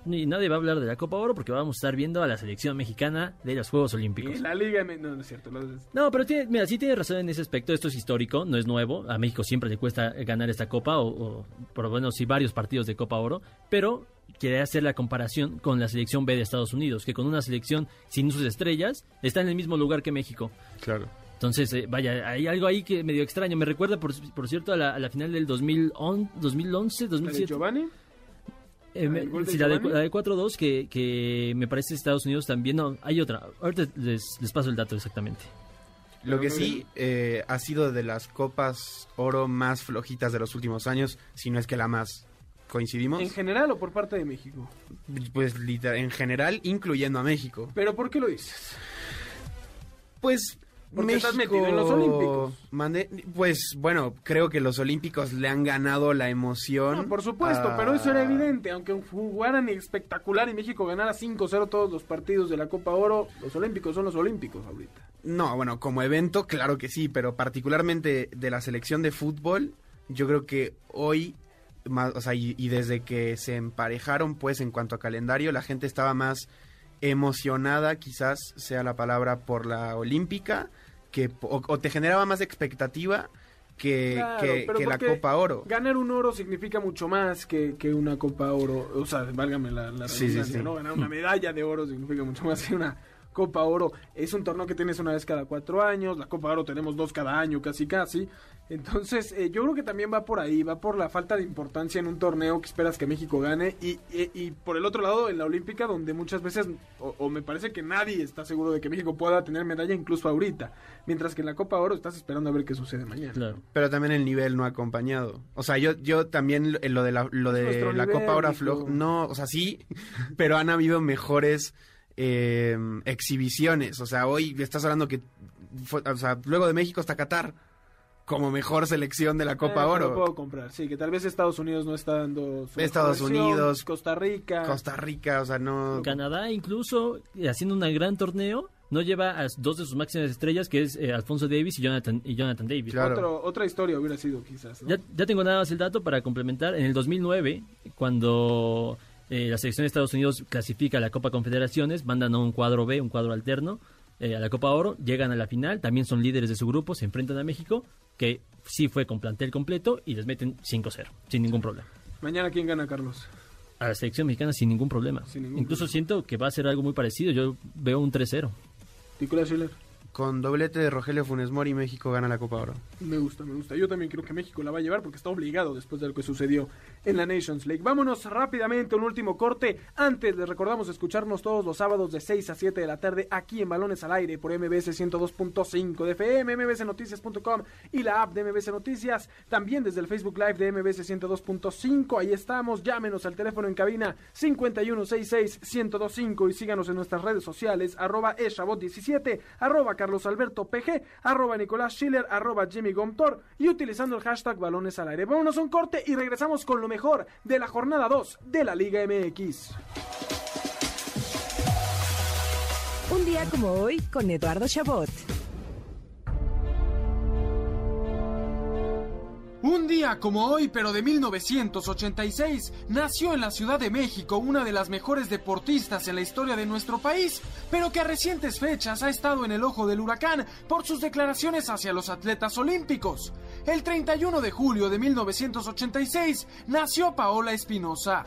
Ni nadie va a hablar de la Copa Oro porque vamos a estar viendo a la selección mexicana de los Juegos Olímpicos. Y la Liga no, no es cierto. lo- No, pero tiene, mira, sí tiene razón en ese aspecto. Esto es histórico, no es nuevo. A México siempre le cuesta ganar esta copa, o, o por lo menos sí varios partidos de Copa Oro. Pero quiere hacer la comparación con la selección B de Estados Unidos, que con una selección sin sus estrellas está en el mismo lugar que México. Claro. Entonces, eh, vaya, hay algo ahí que medio extraño. Me recuerda, por, por cierto, a la, a la final del 2011, 2011 ¿La de 2007. Giovanni? Eh, me- ¿El gol de sí, la de, la de 4-2 que, que me parece Estados Unidos también. No, hay otra. Ahorita les, les paso el dato exactamente. Lo que sí eh, ha sido de las copas oro más flojitas de los últimos años, si no es que la más. ¿Coincidimos? ¿En general o por parte de México? Pues literal, en general, incluyendo a México. ¿Pero por qué lo dices? Pues Porque México... estás metido en los Olímpicos. Mande- Pues bueno, creo que los Olímpicos le han ganado la emoción. No, por supuesto, a- pero eso era evidente. Aunque jugaran espectacular y México ganara 5-0 todos los partidos de la Copa Oro, los Olímpicos son los Olímpicos ahorita. No, bueno, como evento, claro que sí, pero particularmente de la selección de fútbol, yo creo que hoy, más, o sea, y, y desde que se emparejaron, pues, en cuanto a calendario, la gente estaba más emocionada, quizás sea la palabra, por la olímpica, que, o, o te generaba más expectativa que, Claro, que, la Copa Oro. Ganar un oro significa mucho más que, que una Copa Oro. O sea, válgame la, la Sí, sí, redundancia, sí. ¿no? Ganar una medalla de oro significa mucho más que una Copa Oro es un torneo que tienes una vez cada cuatro años, la Copa Oro tenemos dos cada año, casi casi. Entonces, eh, yo creo que también va por ahí, va por la falta de importancia en un torneo que esperas que México gane y, y- y por el otro lado en la Olímpica donde muchas veces, o, o me parece que nadie está seguro de que México pueda tener medalla incluso ahorita, mientras que en la Copa Oro estás esperando a ver qué sucede mañana. Claro. Pero también el nivel no ha acompañado. O sea, yo, yo también en lo de la, lo de la nivel, Copa flojo. No, o sea, sí, pero han habido mejores eh, exhibiciones. O sea, hoy estás hablando que, fue- o sea, luego de México hasta Qatar, como mejor selección de la Copa Eh, Oro. Lo puedo comprar, sí, que tal vez Estados Unidos no está dando su Estados Unidos, Costa Rica. Costa Rica, o sea, no. Canadá incluso eh, haciendo un gran torneo no lleva a dos de sus máximas estrellas que es eh, Alfonso Davis y Jonathan y Jonathan Davis. Claro. Otro- otra historia hubiera sido quizás. ¿no? Ya, ya tengo nada más el dato para complementar. En el 2009, cuando eh, la selección de Estados Unidos clasifica a la Copa Confederaciones, mandan a un cuadro B, un cuadro alterno, eh, a la Copa Oro, llegan a la final, también son líderes de su grupo, se enfrentan a México, que sí fue con plantel completo y les meten 5-0, sin ningún problema. Mañana, ¿quién gana, Carlos? A la selección mexicana sin ningún problema. Sin ningún Incluso siento que va a ser algo muy parecido. Yo veo un 3-0. Nicolás Schiller. Con doblete de Rogelio Funes Mori, México gana la Copa Oro. Me gusta, me gusta. Yo también creo que México la va a llevar porque está obligado después de lo que sucedió en la Nations League. Vámonos rápidamente un último corte. Antes les recordamos escucharnos todos los sábados de 6 a 7 de la tarde aquí en Balones al Aire por MBS 102.5 de FM, mbsnoticias.com y la app de MBS Noticias. También desde el Facebook Live de MBS 102.5. Ahí estamos. Llámenos al teléfono en cabina 5166-1025 y síganos en nuestras redes sociales arroba eshabot17, arroba Carlos Alberto PG, arroba Nicolás Schiller, arroba Jimmy Gomtor y utilizando el hashtag balones al aire. Vámonos a un corte y regresamos con lo mejor de la jornada 2 de la Liga MX. Un día como hoy con Eduardo Chabot. Un día como hoy, pero de 1986, nació en la Ciudad de México una de las mejores deportistas en la historia de nuestro país, pero que a recientes fechas ha estado en el ojo del huracán por sus declaraciones hacia los atletas olímpicos. El 31 de julio de 1986 nació Paola Espinosa.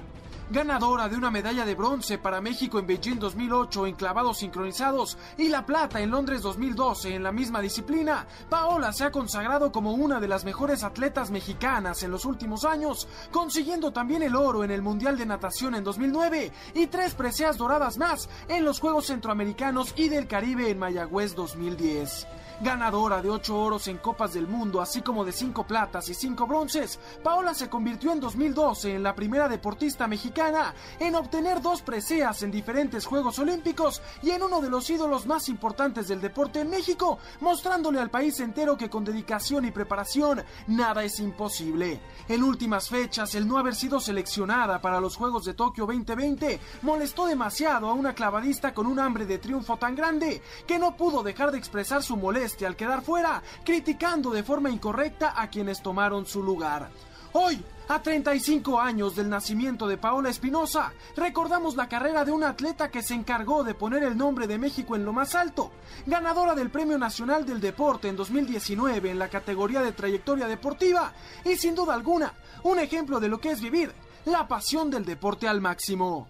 Ganadora de una medalla de bronce para México en Beijing 2008 en clavados sincronizados y la plata en Londres 2012 en la misma disciplina, Paola se ha consagrado como una de las mejores atletas mexicanas en los últimos años, consiguiendo también el oro en el Mundial de Natación en 2009 y tres preseas doradas más en los Juegos Centroamericanos y del Caribe en Mayagüez 2010. Ganadora de ocho oros en Copas del Mundo, así como de cinco platas y cinco bronces, Paola se convirtió en 2012 en la primera deportista mexicana en obtener dos preseas en diferentes Juegos Olímpicos y en uno de los ídolos más importantes del deporte en México, mostrándole al país entero que con dedicación y preparación nada es imposible. En últimas fechas, el no haber sido seleccionada para los Juegos de Tokio 2020 molestó demasiado a una clavadista con un hambre de triunfo tan grande que no pudo dejar de expresar su molestia al quedar fuera, criticando de forma incorrecta a quienes tomaron su lugar. Hoy, a 35 años del nacimiento de Paola Espinosa, recordamos la carrera de una atleta que se encargó de poner el nombre de México en lo más alto, ganadora del Premio Nacional del Deporte en 2019 en la categoría de trayectoria deportiva y sin duda alguna, un ejemplo de lo que es vivir la pasión del deporte al máximo.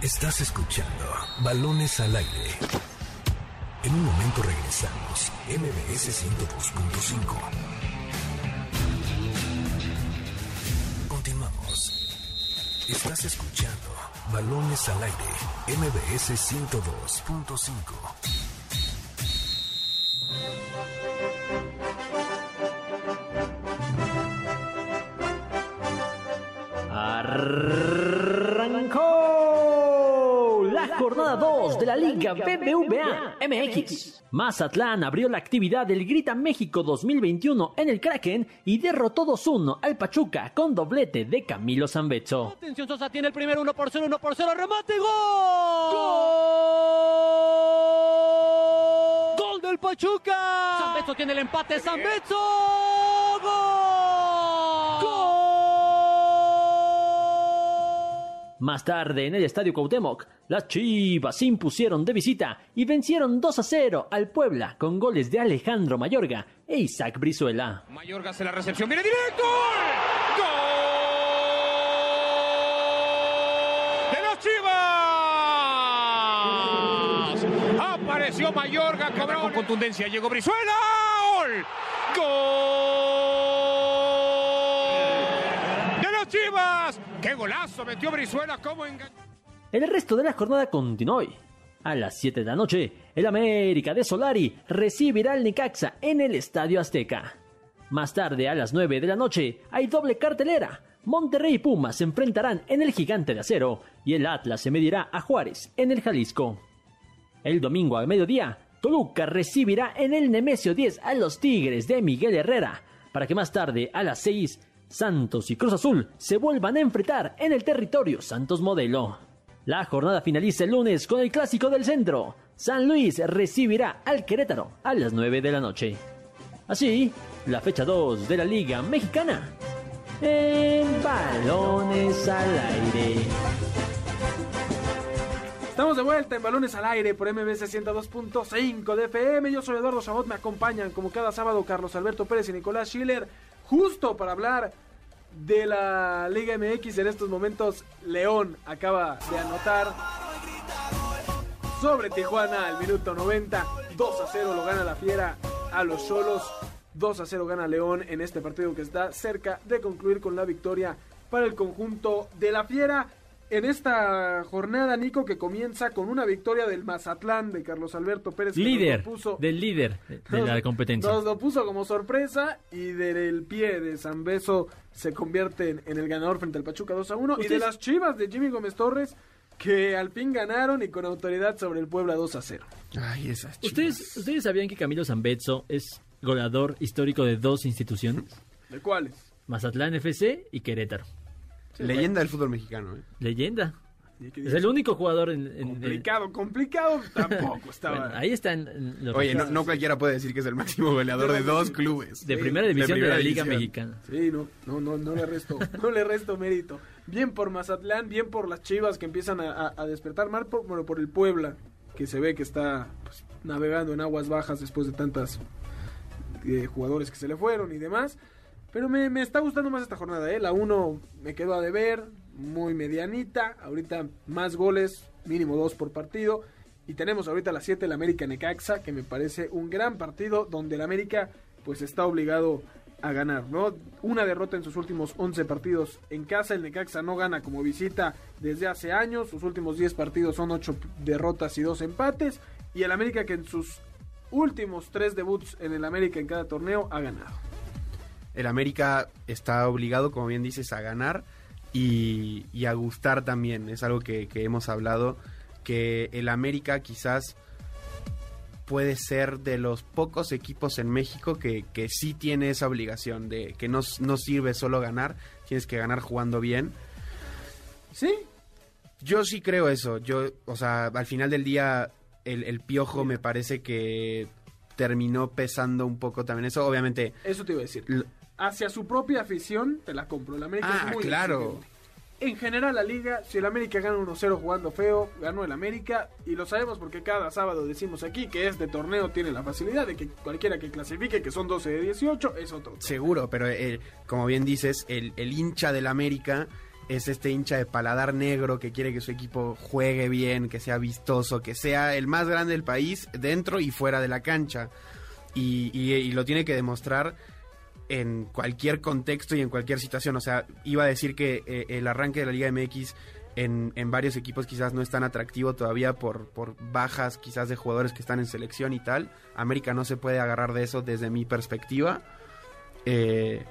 Estás escuchando Balones al Aire. En un momento regresamos. MBS 102.5. Continuamos. Estás escuchando Balones al Aire. MBS 102.5. Arrancó jornada 2 de la Liga BBVA MX. Mazatlán abrió la actividad del Grita México 2021 en el Kraken y derrotó 2-1 al Pachuca con doblete de Camilo Zambetso. Atención, Sosa tiene el primer 1 por 0, 1 por 0, remate, gol. Gol del Pachuca. San tiene el empate, San Más tarde, en el Estadio Cuauhtémoc, las Chivas se impusieron de visita y vencieron 2 a 0 al Puebla con goles de Alejandro Mayorga e Isaac Brizuela. Mayorga hace la recepción, viene directo. ¡Gol! ¡De las Chivas! apareció Mayorga, cobró con contundencia, llegó Brizuela. ¡Gol! ¡Gol! ¡Qué golazo metió Brizuela! El resto de la jornada continúa hoy. A las 7 de la noche, el América de Solari recibirá al Necaxa en el Estadio Azteca. Más tarde, a las 9 de la noche, hay doble cartelera. Monterrey y Pumas se enfrentarán en el Gigante de Acero y el Atlas se medirá a Juárez en el Jalisco. El domingo al mediodía, Toluca recibirá en el Nemesio 10 a los Tigres de Miguel Herrera, para que más tarde, a las 6, Santos y Cruz Azul se vuelvan a enfrentar en el territorio Santos Modelo. La jornada finaliza el lunes con el clásico del centro. San Luis recibirá al Querétaro a las 9 de la noche. Así, la fecha 2 de la Liga Mexicana. En balones al aire. Estamos de vuelta en Balones al Aire por MBC 102.5 de FM. Yo soy Eduardo Chabot, me acompañan como cada sábado Carlos Alberto Pérez y Nicolás Schiller, justo para hablar de la Liga MX. En estos momentos, León acaba de anotar sobre Tijuana al minuto 90. 2 a 0 lo gana la Fiera a los Solos. 2 a 0 gana León en este partido que está cerca de concluir con la victoria para el conjunto de la Fiera. En esta jornada, Nico, que comienza con una victoria del Mazatlán de Carlos Alberto Pérez. que nos Líder, lo puso- del líder de nos- la competencia. Nos lo puso como sorpresa y del pie de San Beso se convierte en, en el ganador frente al Pachuca 2 a 1. Y de las chivas de Jimmy Gómez Torres que al fin ganaron y con autoridad sobre el Puebla 2 a 0. Ay, esas ¿Ustedes, ¿Ustedes sabían que Camilo Zambezzo es goleador histórico de dos instituciones? ¿De cuáles? Mazatlán FC y Querétaro. Leyenda del fútbol mexicano, ¿eh? Leyenda. Es dices, el único jugador en... en- en- Complicado, complicado tampoco estaba. Bueno, ahí está en, en los Oye, no, cualquiera puede decir que es el máximo goleador de dos clubes. de primera división de, primera la Liga división. Mexicana. Sí, no, no, no, no le resto, no le resto mérito. Bien por Mazatlán, bien por las Chivas que empiezan a, a- a despertar, mal por, bueno, por el Puebla, que se ve que está pues, navegando en aguas bajas después de tantas eh, jugadores que se le fueron y demás. Pero me, está gustando más esta jornada, ¿eh? La 1 me quedó a deber, muy medianita. Ahorita más goles, mínimo dos por partido. Y tenemos ahorita a las 7 el América Necaxa, que me parece un gran partido donde el América pues está obligado a ganar, ¿no? Una derrota en sus últimos 11 partidos en casa, el Necaxa no gana como visita desde hace años, sus últimos 10 partidos son 8 derrotas y 2 empates, y el América que en sus últimos 3 debuts en el América en cada torneo ha ganado. El América está obligado, como bien dices, a ganar y, y a gustar también. Es algo que, que hemos hablado, que el América quizás puede ser de los pocos equipos en México que, que sí tiene esa obligación, de que no, no sirve solo ganar, tienes que ganar jugando bien. ¿Sí? Yo sí creo eso. Yo, o sea, al final del día, el, el piojo me parece que terminó pesando un poco también eso. Obviamente, Eso te iba a decir. Hacia su propia afición, te la compro. El América Ah, es muy claro. exigente. En general, la liga, si el América gana 1-0 jugando feo, ganó el América. Y lo sabemos porque cada sábado decimos aquí que este torneo tiene la facilidad de que cualquiera que clasifique, que son 12 de 18, es otro. Seguro, pero eh, como bien dices, el, el hincha del América es este hincha de paladar negro que quiere que su equipo juegue bien, que sea vistoso, que sea el más grande del país dentro y fuera de la cancha. Y, y- y lo tiene que demostrar en cualquier contexto y en cualquier situación. O sea, iba a decir que eh, el arranque de la Liga MX en, en varios equipos quizás no es tan atractivo todavía por, por bajas quizás de jugadores que están en selección y tal. América no se puede agarrar de eso desde mi perspectiva. Eh,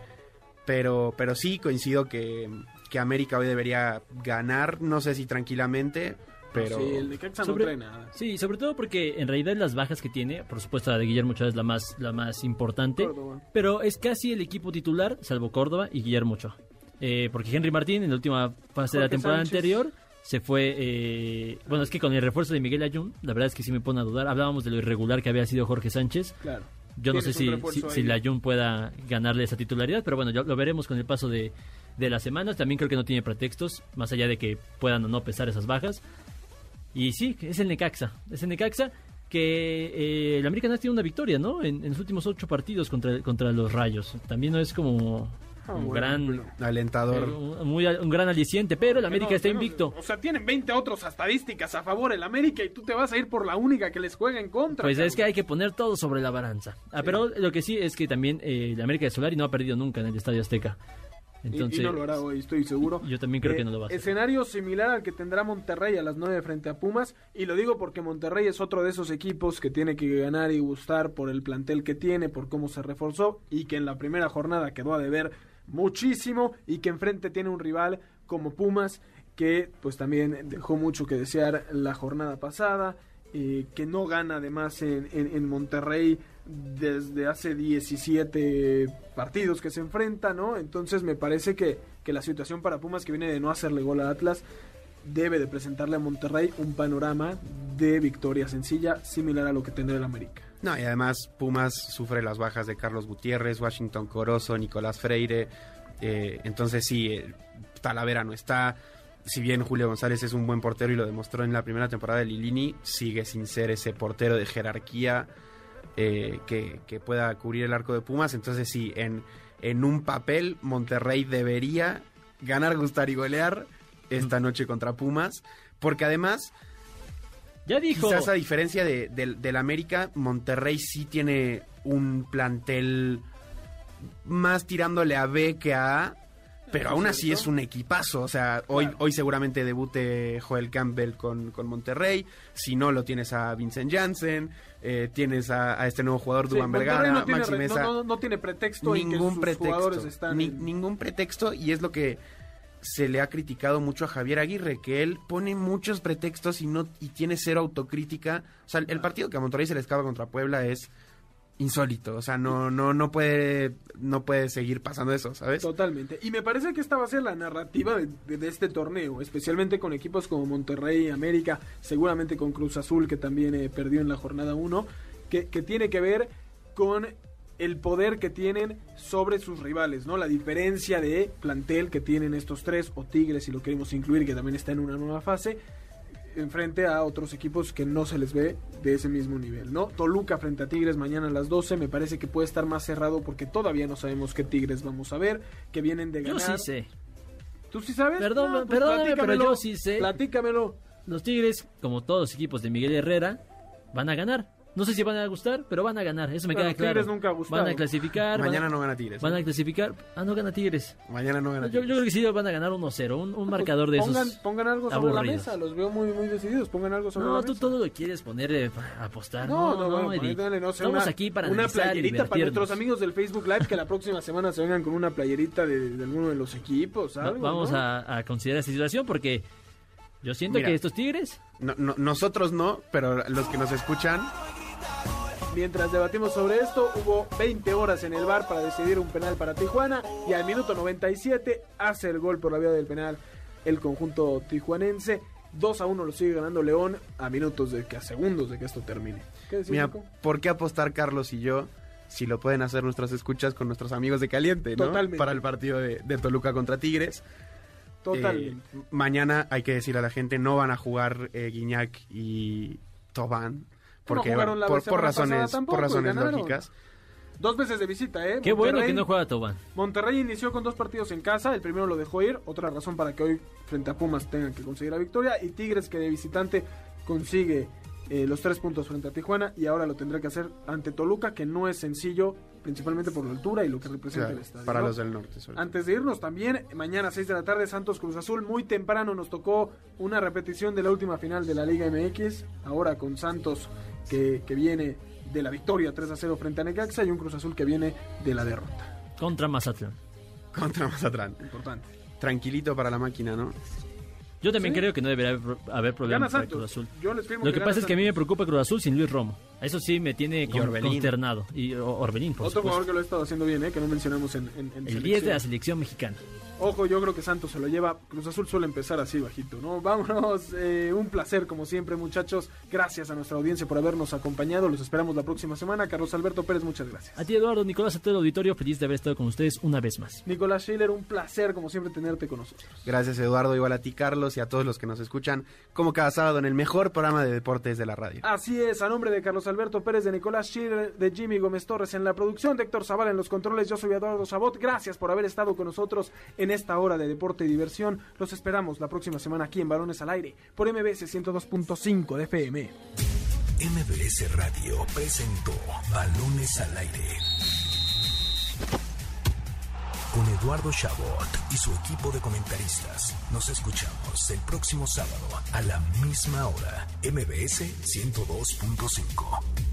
pero, pero sí coincido que, que América hoy debería ganar, no sé si tranquilamente, pero... Sí, el Necaxa Sobre- no trae nada. Sí, sobre todo porque en realidad las bajas que tiene, por supuesto la de Guillermo Ochoa es la más, la más importante, Córdoba. pero es casi el equipo titular, salvo Córdoba y Guillermo Ochoa. Eh, porque Henry Martín en la última fase de la temporada Sánchez. anterior se fue... eh, bueno, es que con el refuerzo de Miguel Ayun, la verdad es que sí me pone a dudar. Hablábamos de lo irregular que había sido Jorge Sánchez. Claro. Yo no sé si, si, la Jun pueda ganarle esa titularidad, pero bueno, ya lo veremos con el paso de, de las semanas. También creo que no tiene pretextos, más allá de que puedan o no pesar esas bajas. Y sí, es el Necaxa. Es el Necaxa que eh, el América no ha tenido una victoria, ¿no? En, en los últimos ocho partidos contra, contra los Rayos. También no es como Ah, un bueno, gran alentador. eh, un, muy- un gran aliciente, pero el América No, está no, invicto. O sea, tienen 20 otras estadísticas a favor el América y tú te vas a ir por la única que les juega en contra. Pues es que hay que poner todo sobre la balanza. Ah, pero lo que sí es que también eh, el América de Solari no ha perdido nunca en el Estadio Azteca. Y- Entonces, y, no lo hará hoy, estoy seguro. yo también creo Eh, que no lo va a hacer. Escenario similar al que tendrá Monterrey a las 9 frente a Pumas. Y lo digo porque Monterrey es otro de esos equipos que tiene que ganar y gustar por el plantel que tiene, por cómo se reforzó y que en la primera jornada quedó a deber muchísimo y que enfrente tiene un rival como Pumas que pues también dejó mucho que desear la jornada pasada. eh, que no gana además en, en- en Monterrey desde hace 17 partidos que se enfrenta, ¿no? Entonces me parece que, que la situación para Pumas que viene de no hacerle gol a Atlas debe de presentarle a Monterrey un panorama de victoria sencilla similar a lo que tendrá el América. No, y además Pumas sufre las bajas de Carlos Gutiérrez, Washington Corozo, Nicolás Freire. eh, entonces sí, eh, Talavera no está. Si bien Julio González es un buen portero y lo demostró en la primera temporada de Lilini, sigue sin ser ese portero de jerarquía eh, que, que pueda cubrir el arco de Pumas. Entonces sí, en, en un papel Monterrey debería ganar, gustar y golear esta noche contra Pumas. Porque además Ya dijo. Quizás a diferencia de, del- del América, Monterrey sí tiene un plantel más tirándole a B que a A, pero aún así es un equipazo. O sea, hoy, hoy seguramente debute Joel Campbell con, con Monterrey. Si no, lo tienes a Vincent Janssen. eh, tienes a, a este nuevo jugador, Sí, Dubán Monterrey Vergara, no tiene, Maxi Mesa. no, no- no tiene pretexto en que ningún pretexto. jugadores están Ni- en- Ningún pretexto y es lo que se le ha criticado mucho a Javier Aguirre, que él pone muchos pretextos y no y tiene cero autocrítica. O sea, el partido que a Monterrey se le escapa contra Puebla es insólito, o sea, no no no puede no puede seguir pasando eso, ¿sabes? Totalmente. Y me parece que esta va a ser la narrativa de, de- este torneo, especialmente con equipos como Monterrey, América, seguramente con Cruz Azul, que también eh, perdió en la jornada 1, que, que tiene que ver con el poder que tienen sobre sus rivales, ¿no? La diferencia de plantel que tienen estos tres, o Tigres, si lo queremos incluir, que también está en una nueva fase, enfrente a otros equipos que no se les ve de ese mismo nivel, ¿no? Toluca frente a Tigres mañana a las 12 me parece que puede estar más cerrado porque todavía no sabemos qué Tigres vamos a ver, que vienen de Yo ganar. sí sé. ¿Tú sí sabes? Perdón, No, pues perdóname, pero yo sí sé. Platícamelo. Los Tigres, como todos los equipos de Miguel Herrera, van a ganar. No sé si van a gustar, pero van a ganar. Eso me queda claro. Tigres nunca ha. Van a clasificar. a- Mañana no gana Tigres. Van ¿eh? a clasificar. Ah, no gana Tigres. Mañana no gana Yo, yo Tigres. creo que sí van a ganar 1-0. Un, un marcador de pongan, esos. pongan algo sobre la mesa, los veo muy muy decididos, pongan algo sobre la No, mesa. tú todo lo quieres poner eh, a apostar. No, No, no, no, dale, no Estamos una, aquí para una playerita para nuestros amigos del Facebook Live que la próxima semana se vengan con una playerita de, de alguno de los equipos, Va- algo, Vamos ¿no? a, a considerar esta situación porque yo siento Mira. que estos Tigres No- no- nosotros no, pero los que nos escuchan Mientras debatimos sobre esto, hubo 20 horas en el bar para decidir un penal para Tijuana y al minuto 97 hace el gol por la vía del penal el conjunto tijuanense. 2 a 1 lo sigue ganando León a minutos de que a segundos de que esto termine. ¿Qué decís, Mira, Nico? ¿por qué apostar Carlos y yo si lo pueden hacer nuestras escuchas con nuestros amigos de Caliente, ¿no? Totalmente. Para el partido de, de Toluca contra Tigres. Totalmente. Eh, mañana hay que decir a la gente, no van a jugar eh, Guiñac y Tobán. Porque, jugaron bueno, la por, por razones, tampoco, por razones lógicas. Dos veces de visita, ¿eh? Qué bueno Monterrey- que no juega Tobán. Monterrey inició con dos partidos en casa, el primero lo dejó ir, otra razón para que hoy frente a Pumas tengan que conseguir la victoria, y Tigres que de visitante consigue eh, los tres puntos frente a Tijuana y ahora lo tendrá que hacer ante Toluca, que no es sencillo, principalmente por la altura y lo que representa Claro, el estadio. para ¿no? los del norte. sobre. Antes de irnos también, mañana 6 de la tarde, Santos Cruz Azul, muy temprano nos tocó una repetición de la última final de la Liga MX, ahora con Santos que, que viene de la victoria 3 a 0 frente a Necaxa y un Cruz Azul que viene de la derrota. Contra Mazatlán. Contra Mazatlán. Importante. Tranquilito para la máquina, ¿no? Yo también Sí. creo que no debería haber- problemas para. Cruz Azul. Yo les firmo Lo que pasa es que a mí me preocupa Cruz Azul sin Luis Romo. Eso sí me tiene con- Orbelín. consternado. Y Orbelín, por Otro jugador supuesto. que lo ha estado haciendo bien, ¿eh? que no mencionamos en, en, en El 10 de la selección mexicana. Ojo, yo creo que Santos se lo lleva. Cruz Azul suele empezar así bajito, ¿no? Vámonos, eh, un placer como siempre, muchachos. Gracias a nuestra audiencia por habernos acompañado. Los esperamos la próxima semana. Carlos Alberto Pérez, muchas gracias. A ti, Eduardo, Nicolás, a todo el auditorio, feliz de haber estado con ustedes una vez más. Nicolás Schiller, un placer como siempre tenerte con nosotros. Gracias Eduardo, igual a ti Carlos y a todos los que nos escuchan, como cada sábado en el mejor programa de deportes de la radio. Así es, a nombre de Carlos Alberto Alberto Pérez, de Nicolás Schiller, de Jimmy Gómez Torres en la producción, de Héctor Zavala en los controles. Yo soy Eduardo Sabot. Gracias por haber estado con nosotros en esta hora de deporte y diversión. Los esperamos la próxima semana aquí en Balones al Aire por MBS 102.5 de FM. MBS Radio presentó Balones al Aire. Con Eduardo Chabot y su equipo de comentaristas. Nos escuchamos el próximo sábado a la misma hora. MBS 102.5.